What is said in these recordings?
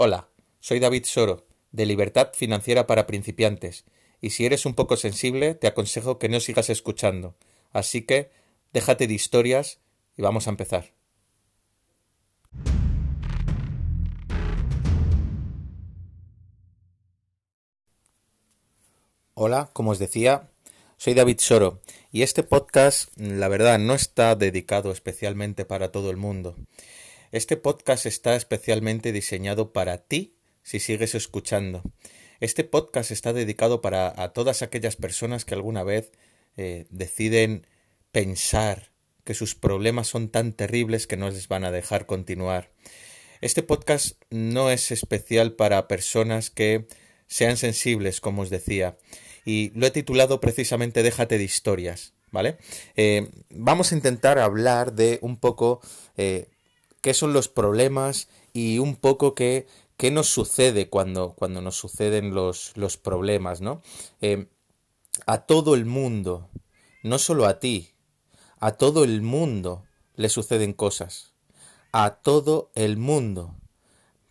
Hola, soy David Soro, de Libertad Financiera para Principiantes, y si eres un poco sensible, te aconsejo que no sigas escuchando. Así que, déjate de historias y vamos a empezar. Hola, como os decía, soy David Soro, y este podcast, la verdad, no está dedicado especialmente para todo el mundo. Este podcast está especialmente diseñado para ti si sigues escuchando. Este podcast está dedicado para a todas aquellas personas que alguna vez eh, deciden pensar que sus problemas son tan terribles que no les van a dejar continuar. Este podcast no es especial para personas que sean sensibles, como os decía, y lo he titulado precisamente Déjate de historias, ¿vale? Eh, vamos a intentar hablar de un poco eh, qué son los problemas y un poco qué, qué nos sucede cuando, cuando nos suceden los, los problemas, ¿no? Eh, a todo el mundo, no solo a ti, a todo el mundo le suceden cosas. A todo el mundo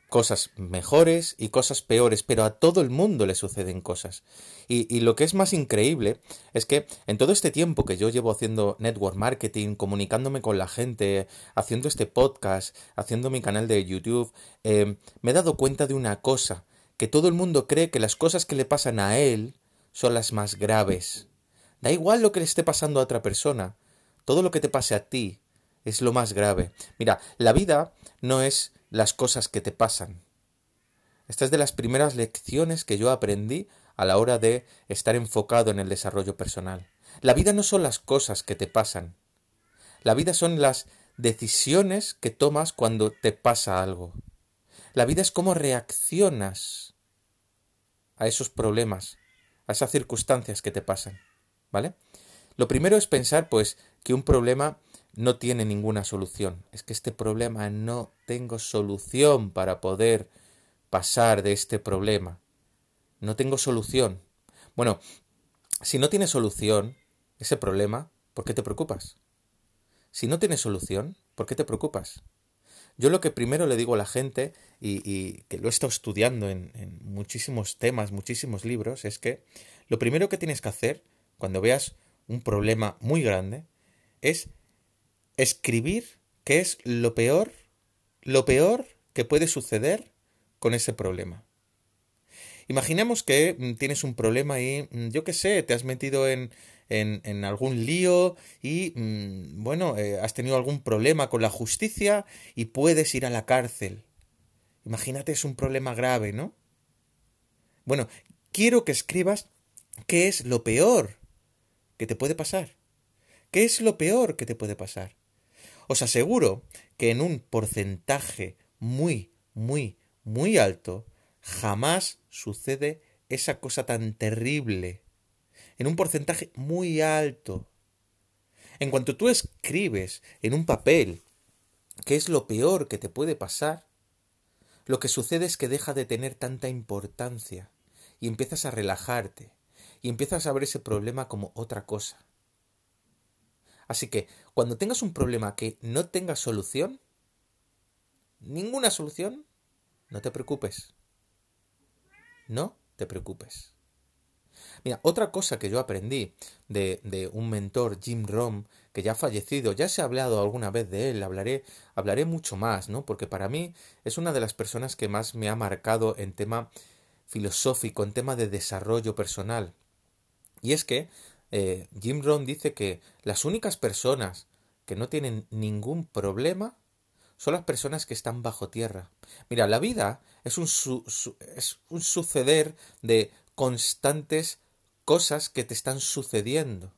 cosas mejores y cosas peores, pero a todo el mundo le suceden cosas. Y, lo que es más increíble es que en todo este tiempo que yo llevo haciendo network marketing, comunicándome con la gente, haciendo este podcast, haciendo mi canal de YouTube, eh, me he dado cuenta de una cosa, que todo el mundo cree que las cosas que le pasan a él son las más graves. Da igual lo que le esté pasando a otra persona, todo lo que te pase a ti es lo más grave. Mira, la vida no es las cosas que te pasan. Esta es de las primeras lecciones que yo aprendí a la hora de estar enfocado en el desarrollo personal. La vida no son las cosas que te pasan. La vida son las decisiones que tomas cuando te pasa algo. La vida es cómo reaccionas a esos problemas, a esas circunstancias que te pasan. ¿Vale? Lo primero es pensar, pues, que un problema no tiene ninguna solución. Es que este problema no tengo solución para poder pasar de este problema. No tengo solución. Bueno, si no tienes solución, ese problema, ¿por qué te preocupas? Si no tienes solución, ¿por qué te preocupas? Yo lo que primero le digo a la gente, y, que lo he estado estudiando en muchísimos temas, muchísimos libros, es que lo primero que tienes que hacer cuando veas un problema muy grande es escribir qué es lo peor, lo peor que puede suceder con ese problema. Imaginemos que mm, tienes un problema y, mm, yo qué sé, te has metido en, en, algún lío y, mm, bueno, eh, has tenido algún problema con la justicia y puedes ir a la cárcel. Imagínate, es un problema grave, ¿no? Bueno, quiero que escribas qué es lo peor que te puede pasar. ¿Qué es lo peor que te puede pasar? Os aseguro que en un porcentaje muy, muy, muy alto, jamás sucede esa cosa tan terrible. En un porcentaje muy alto. En cuanto tú escribes en un papel qué es lo peor que te puede pasar, lo que sucede es que deja de tener tanta importancia y empiezas a relajarte y empiezas a ver ese problema como otra cosa. Así que cuando tengas un problema que no tenga solución, ninguna solución, no te preocupes. No te preocupes. Mira, otra cosa que yo aprendí de, de, un mentor, Jim Rom, que ya ha fallecido, ya se ha hablado alguna vez de él, hablaré, hablaré mucho más, ¿no? Porque para mí es una de las personas que más me ha marcado en tema filosófico, en tema de desarrollo personal. Y es que eh, Jim Rohn dice que las únicas personas que no tienen ningún problema son las personas que están bajo tierra. Mira, la vida es un, es un suceder de constantes cosas que te están sucediendo.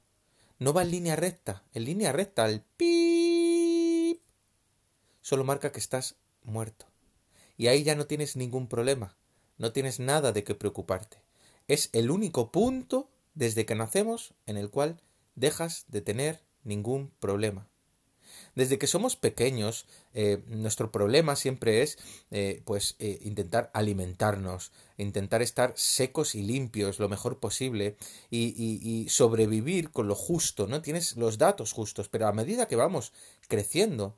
No va en línea recta. En línea recta, el pip solo marca que estás muerto. Y ahí ya no tienes ningún problema. No tienes nada de qué preocuparte. Es el único punto desde que nacemos en el cual dejas de tener ningún problema. Desde que somos pequeños, eh, nuestro problema siempre es eh, pues eh, intentar alimentarnos, intentar estar secos y limpios lo mejor posible y, y, sobrevivir con lo justo, ¿no? Tienes los datos justos, pero a medida que vamos creciendo,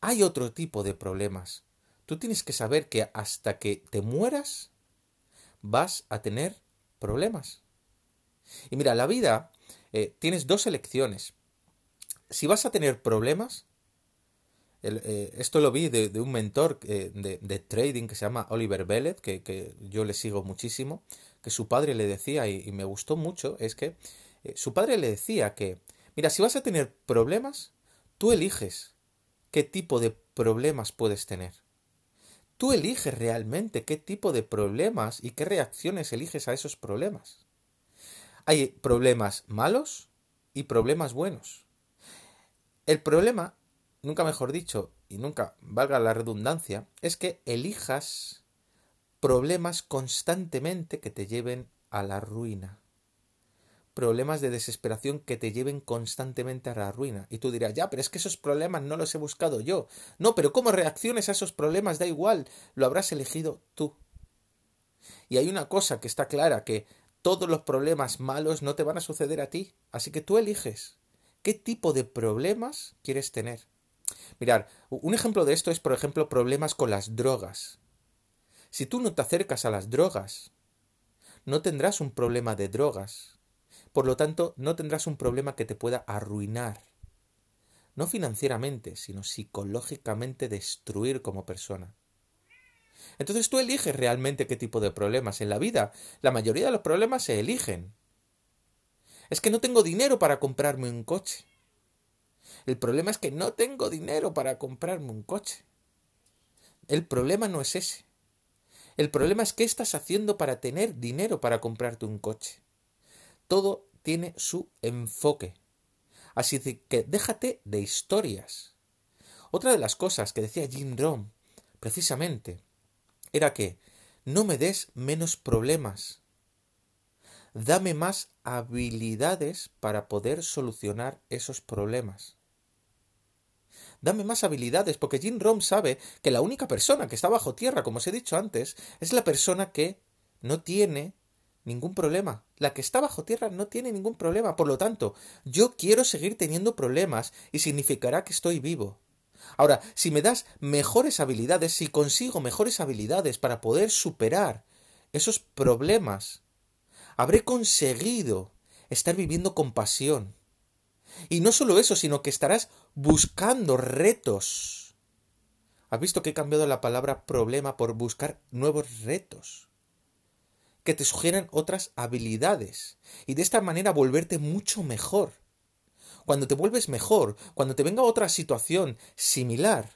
hay otro tipo de problemas. Tú tienes que saber que hasta que te mueras vas a tener problemas. Y mira, la vida eh, tienes dos elecciones. Si vas a tener problemas, eh, esto lo vi de, un mentor eh, de, trading que se llama Oliver Bellet, que, yo le sigo muchísimo, que su padre le decía, y, y me gustó mucho, es que su padre le decía que, mira, si vas a tener problemas, tú eliges qué tipo de problemas puedes tener. Tú eliges realmente qué tipo de problemas y qué reacciones eliges a esos problemas. Hay problemas malos y problemas buenos. El problema, nunca mejor dicho, y nunca valga la redundancia, es que elijas problemas constantemente que te lleven a la ruina problemas de desesperación que te lleven constantemente a la ruina. Y tú dirás, ya, pero es que esos problemas no los he buscado yo. No, pero cómo reacciones a esos problemas da igual, lo habrás elegido tú. Y hay una cosa que está clara, que todos los problemas malos no te van a suceder a ti. Así que tú eliges qué tipo de problemas quieres tener. Mirar, un ejemplo de esto es, por ejemplo, problemas con las drogas. Si tú no te acercas a las drogas, no tendrás un problema de drogas, por lo tanto, no tendrás un problema que te pueda arruinar. No financieramente, sino psicológicamente destruir como persona. Entonces tú eliges realmente qué tipo de problemas. En la vida, la mayoría de los problemas se eligen. Es que no tengo dinero para comprarme un coche. El problema es que no tengo dinero para comprarme un coche. El problema no es ese. El problema es qué estás haciendo para tener dinero para comprarte un coche. Todo tiene su enfoque. Así que déjate de historias. Otra de las cosas que decía Jim Rohn, precisamente, era que no me des menos problemas. Dame más habilidades para poder solucionar esos problemas. Dame más habilidades, porque Jim Rohn sabe que la única persona que está bajo tierra, como os he dicho antes, es la persona que no tiene ningún problema. La que está bajo tierra no tiene ningún problema. Por lo tanto, yo quiero seguir teniendo problemas y significará que estoy vivo. Ahora, si me das mejores habilidades, si consigo mejores habilidades para poder superar esos problemas, habré conseguido estar viviendo con pasión. Y no solo eso, sino que estarás buscando retos. ¿Has visto que he cambiado la palabra problema por buscar nuevos retos? que te sugieran otras habilidades y de esta manera volverte mucho mejor. Cuando te vuelves mejor, cuando te venga otra situación similar,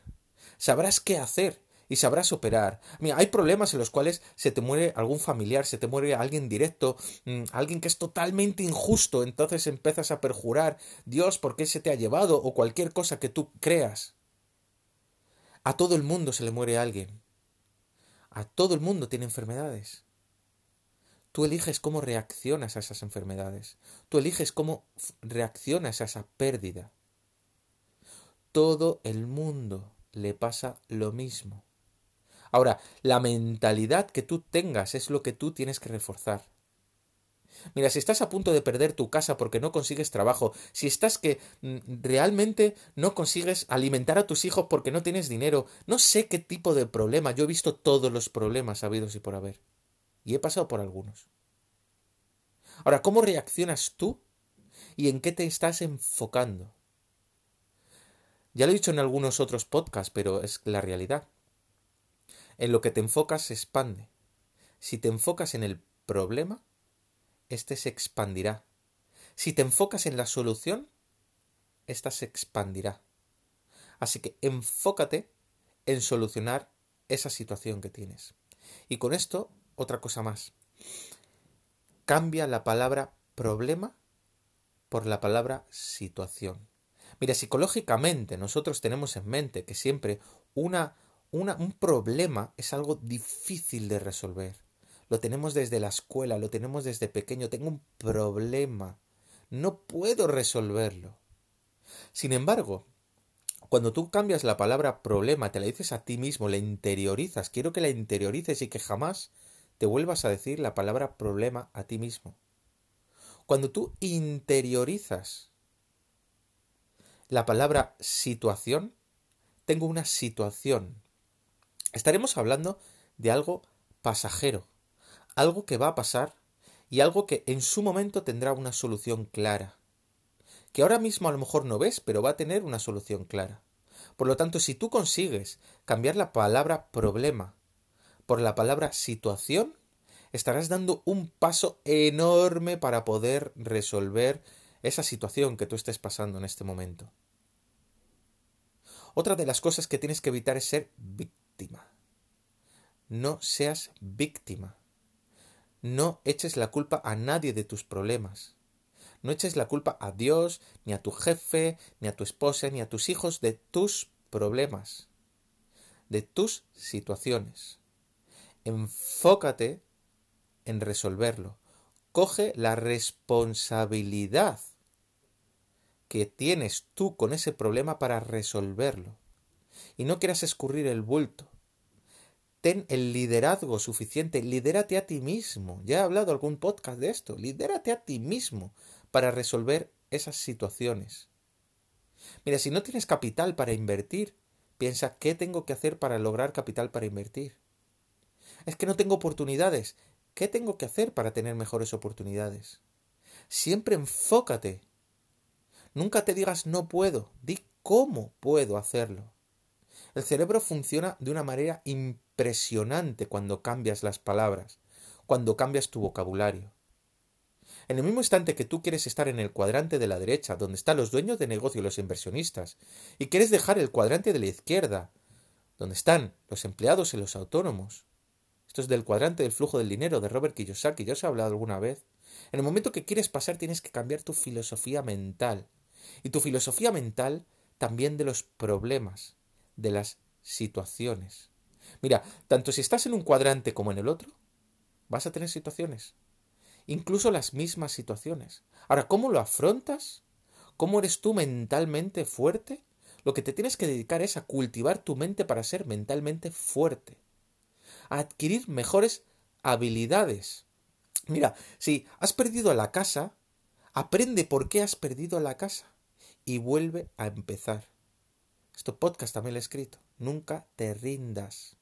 sabrás qué hacer y sabrás operar. Mira, hay problemas en los cuales se te muere algún familiar, se te muere alguien directo, mm, alguien que es totalmente injusto, entonces empiezas a perjurar, Dios, ¿por qué se te ha llevado? o cualquier cosa que tú creas. A todo el mundo se le muere alguien. A todo el mundo tiene enfermedades. Tú eliges cómo reaccionas a esas enfermedades. Tú eliges cómo reaccionas a esa pérdida. Todo el mundo le pasa lo mismo. Ahora, la mentalidad que tú tengas es lo que tú tienes que reforzar. Mira, si estás a punto de perder tu casa porque no consigues trabajo, si estás que mm, realmente no consigues alimentar a tus hijos porque no tienes dinero, no sé qué tipo de problema, yo he visto todos los problemas habidos y por haber. Y he pasado por algunos. Ahora, ¿cómo reaccionas tú y en qué te estás enfocando? Ya lo he dicho en algunos otros podcasts, pero es la realidad. En lo que te enfocas se expande. Si te enfocas en el problema, éste se expandirá. Si te enfocas en la solución, ésta se expandirá. Así que enfócate en solucionar esa situación que tienes. Y con esto otra cosa más. Cambia la palabra problema por la palabra situación. Mira, psicológicamente nosotros tenemos en mente que siempre una, un problema es algo difícil de resolver. Lo tenemos desde la escuela, lo tenemos desde pequeño. Tengo un problema. No puedo resolverlo. Sin embargo, cuando tú cambias la palabra problema, te la dices a ti mismo, la interiorizas, quiero que la interiorices y que jamás te vuelvas a decir la palabra problema a ti mismo. Cuando tú interiorizas la palabra situación, tengo una situación. Estaremos hablando de algo pasajero, algo que va a pasar y algo que en su momento tendrá una solución clara, que ahora mismo a lo mejor no ves, pero va a tener una solución clara. Por lo tanto, si tú consigues cambiar la palabra problema por la palabra situación, estarás dando un paso enorme para poder resolver esa situación que tú estés pasando en este momento. Otra de las cosas que tienes que evitar es ser víctima. No seas víctima. No eches la culpa a nadie de tus problemas. No eches la culpa a Dios, ni a tu jefe, ni a tu esposa, ni a tus hijos de tus problemas, de tus situaciones. Enfócate en resolverlo. Coge la responsabilidad que tienes tú con ese problema para resolverlo. Y no quieras escurrir el bulto. Ten el liderazgo suficiente, lidérate a ti mismo. Ya he hablado algún podcast de esto. Lidérate a ti mismo para resolver esas situaciones. Mira, si no tienes capital para invertir, piensa qué tengo que hacer para lograr capital para invertir. Es que no tengo oportunidades. ¿Qué tengo que hacer para tener mejores oportunidades? Siempre enfócate. Nunca te digas no puedo, di cómo puedo hacerlo. El cerebro funciona de una manera impresionante cuando cambias las palabras, cuando cambias tu vocabulario. En el mismo instante que tú quieres estar en el cuadrante de la derecha, donde están los dueños de negocio y los inversionistas, y quieres dejar el cuadrante de la izquierda, donde están los empleados y los autónomos. Esto es del cuadrante del flujo del dinero de Robert Kiyosaki, ya os he hablado alguna vez. En el momento que quieres pasar tienes que cambiar tu filosofía mental. Y tu filosofía mental también de los problemas, de las situaciones. Mira, tanto si estás en un cuadrante como en el otro, vas a tener situaciones incluso las mismas situaciones. Ahora, ¿cómo lo afrontas? ¿Cómo eres tú mentalmente fuerte? Lo que te tienes que dedicar es a cultivar tu mente para ser mentalmente fuerte, a adquirir mejores habilidades. Mira, si has perdido la casa, aprende por qué has perdido la casa y vuelve a empezar. Esto podcast también lo he escrito. Nunca te rindas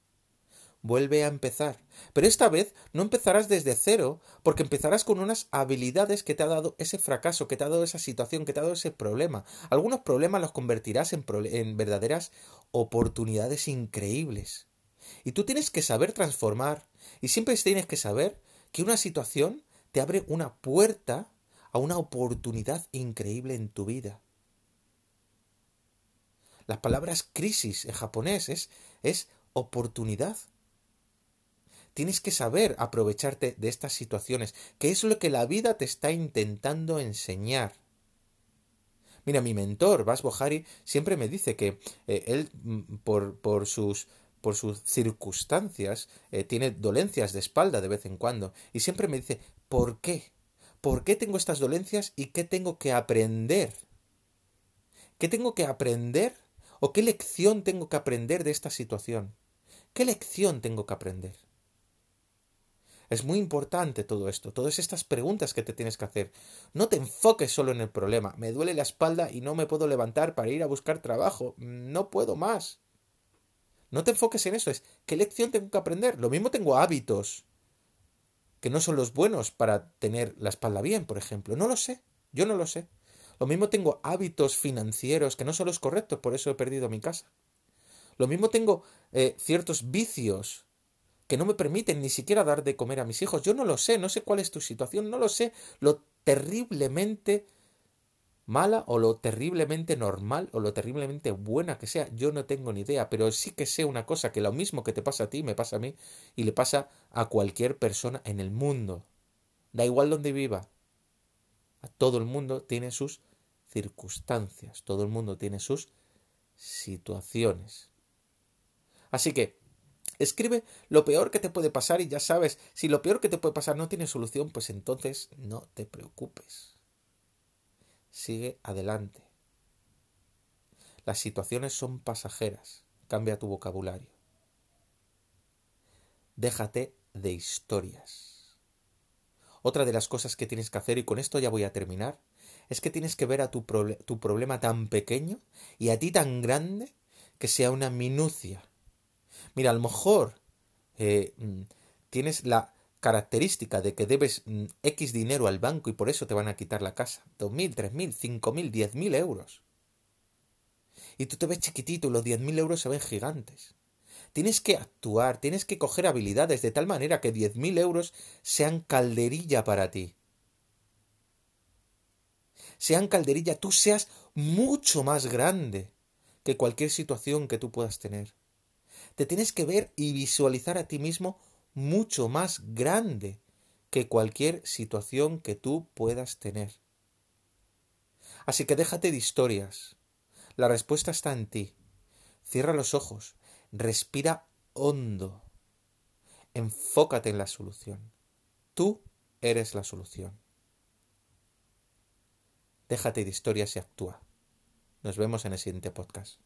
vuelve a empezar. Pero esta vez no empezarás desde cero, porque empezarás con unas habilidades que te ha dado ese fracaso, que te ha dado esa situación, que te ha dado ese problema. Algunos problemas los convertirás en, en verdaderas oportunidades increíbles. Y tú tienes que saber transformar, y siempre tienes que saber que una situación te abre una puerta a una oportunidad increíble en tu vida. Las palabras crisis en japonés es, es oportunidad. Tienes que saber aprovecharte de estas situaciones, que es lo que la vida te está intentando enseñar. Mira, mi mentor, Bas Bohari, siempre me dice que eh, él, mm, por, por, sus, por sus circunstancias, eh, tiene dolencias de espalda de vez en cuando. Y siempre me dice, ¿por qué? ¿Por qué tengo estas dolencias y qué tengo que aprender? ¿Qué tengo que aprender? ¿O qué lección tengo que aprender de esta situación? ¿Qué lección tengo que aprender? Es muy importante todo esto, todas estas preguntas que te tienes que hacer. No te enfoques solo en el problema. Me duele la espalda y no me puedo levantar para ir a buscar trabajo. No puedo más. No te enfoques en eso. Es qué lección tengo que aprender. Lo mismo tengo hábitos que no son los buenos para tener la espalda bien, por ejemplo. No lo sé. Yo no lo sé. Lo mismo tengo hábitos financieros que no son los correctos, por eso he perdido mi casa. Lo mismo tengo eh, ciertos vicios que no me permiten ni siquiera dar de comer a mis hijos. Yo no lo sé, no sé cuál es tu situación, no lo sé lo terriblemente mala o lo terriblemente normal o lo terriblemente buena que sea, yo no tengo ni idea, pero sí que sé una cosa, que lo mismo que te pasa a ti, me pasa a mí y le pasa a cualquier persona en el mundo. Da igual donde viva. A todo el mundo tiene sus circunstancias, todo el mundo tiene sus situaciones. Así que Escribe lo peor que te puede pasar y ya sabes, si lo peor que te puede pasar no tiene solución, pues entonces no te preocupes. Sigue adelante. Las situaciones son pasajeras. Cambia tu vocabulario. Déjate de historias. Otra de las cosas que tienes que hacer, y con esto ya voy a terminar, es que tienes que ver a tu, tu problema tan pequeño y a ti tan grande que sea una minucia Mira, a lo mejor eh, mm, tienes la característica de que debes mm, X dinero al banco y por eso te van a quitar la casa. Dos mil, tres mil, cinco mil, diez mil euros. Y tú te ves chiquitito y los diez mil euros se ven gigantes. Tienes que actuar, tienes que coger habilidades de tal manera que diez mil euros sean calderilla para ti. Sean calderilla, tú seas mucho más grande que cualquier situación que tú puedas tener. Te tienes que ver y visualizar a ti mismo mucho más grande que cualquier situación que tú puedas tener. Así que déjate de historias. La respuesta está en ti. Cierra los ojos, respira hondo. Enfócate en la solución. Tú eres la solución. Déjate de historias y actúa. Nos vemos en el siguiente podcast.